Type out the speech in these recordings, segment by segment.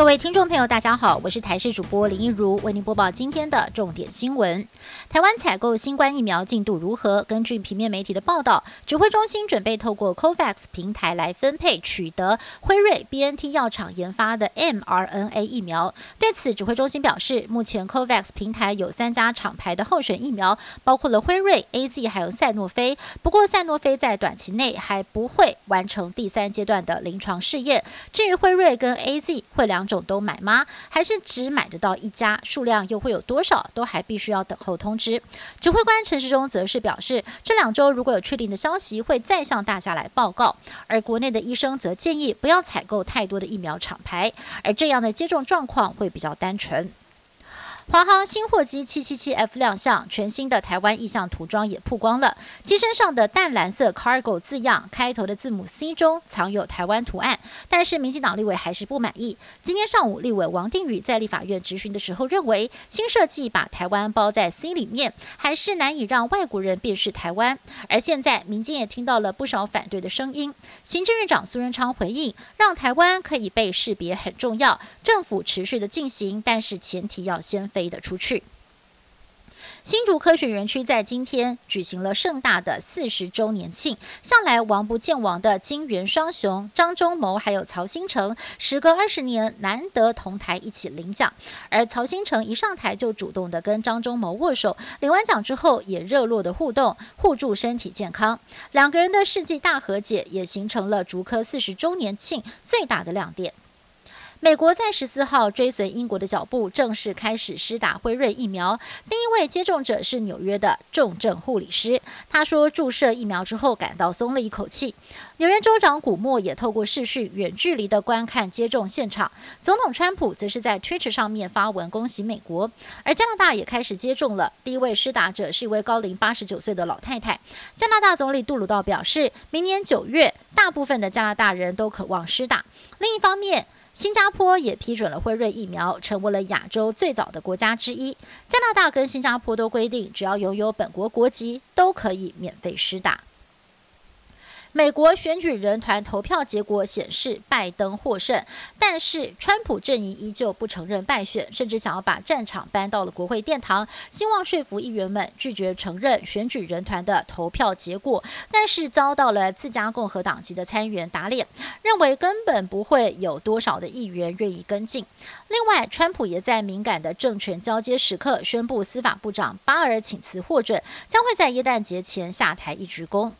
各位听众朋友，大家好，我是台视主播林一如，为您播报今天的重点新闻。台湾采购新冠疫苗进度如何？根据平面媒体的报道，指挥中心准备透过 COVAX 平台来分配取得辉瑞、BNT 药厂研发的 mRNA 疫苗。对此，指挥中心表示，目前 COVAX 平台有三家厂牌的候选疫苗，包括了辉瑞、AZ 还有赛诺菲。不过，赛诺菲在短期内还不会完成第三阶段的临床试验。至于辉瑞跟 AZ 会两种都买吗？还是只买得到一家？数量又会有多少？都还必须要等候通知。指挥官陈时中则是表示，这两周如果有确定的消息，会再向大家来报告。而国内的医生则建议不要采购太多的疫苗厂牌，而这样的接种状况会比较单纯。华航新货机七七七 F 亮相，全新的台湾意象涂装也曝光了。机身上的淡蓝色 Cargo 字样，开头的字母 C 中藏有台湾图案，但是民进党立委还是不满意。今天上午，立委王定宇在立法院质询的时候认为，新设计把台湾包在 C 里面，还是难以让外国人辨识台湾。而现在，民进也听到了不少反对的声音。行政院长苏贞昌回应，让台湾可以被识别很重要，政府持续的进行，但是前提要先飞。飞得出去。新竹科学园区在今天举行了盛大的四十周年庆，向来王不见王的金元双雄张忠谋还有曹新成，时隔二十年难得同台一起领奖。而曹新成一上台就主动的跟张忠谋握手，领完奖之后也热络的互动，互助身体健康。两个人的世纪大和解，也形成了竹科四十周年庆最大的亮点。美国在十四号追随英国的脚步，正式开始施打辉瑞疫苗。第一位接种者是纽约的重症护理师，他说注射疫苗之后感到松了一口气。纽约州长古默也透过视讯远距离的观看接种现场。总统川普则是在 Twitter 上面发文恭喜美国，而加拿大也开始接种了。第一位施打者是一位高龄八十九岁的老太太。加拿大总理杜鲁道表示，明年九月，大部分的加拿大人都渴望施打。另一方面，新加坡也批准了辉瑞疫苗，成为了亚洲最早的国家之一。加拿大跟新加坡都规定，只要拥有本国国籍，都可以免费施打。美国选举人团投票结果显示，拜登获胜，但是川普阵营依旧不承认败选，甚至想要把战场搬到了国会殿堂，希望说服议员们拒绝承认选举人团的投票结果，但是遭到了自家共和党籍的参议员打脸，认为根本不会有多少的议员愿意跟进。另外，川普也在敏感的政权交接时刻宣布，司法部长巴尔请辞获准，将会在耶诞节前下台一鞠躬。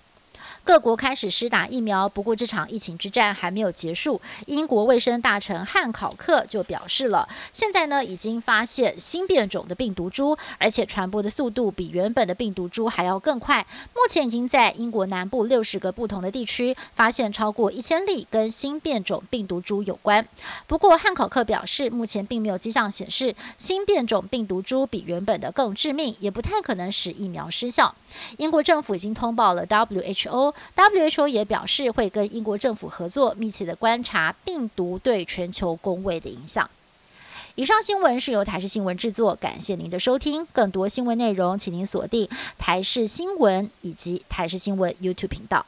各国开始施打疫苗，不过这场疫情之战还没有结束。英国卫生大臣汉考克就表示了，现在呢已经发现新变种的病毒株，而且传播的速度比原本的病毒株还要更快。目前已经在英国南部六十个不同的地区发现超过一千例跟新变种病毒株有关。不过汉考克表示，目前并没有迹象显示新变种病毒株比原本的更致命，也不太可能使疫苗失效。英国政府已经通报了 WHO WHO 也表示会跟英国政府合作，密切的观察病毒对全球工位的影响。以上新闻是由台视新闻制作，感谢您的收听。更多新闻内容，请您锁定台视新闻以及台视新闻 YouTube 频道。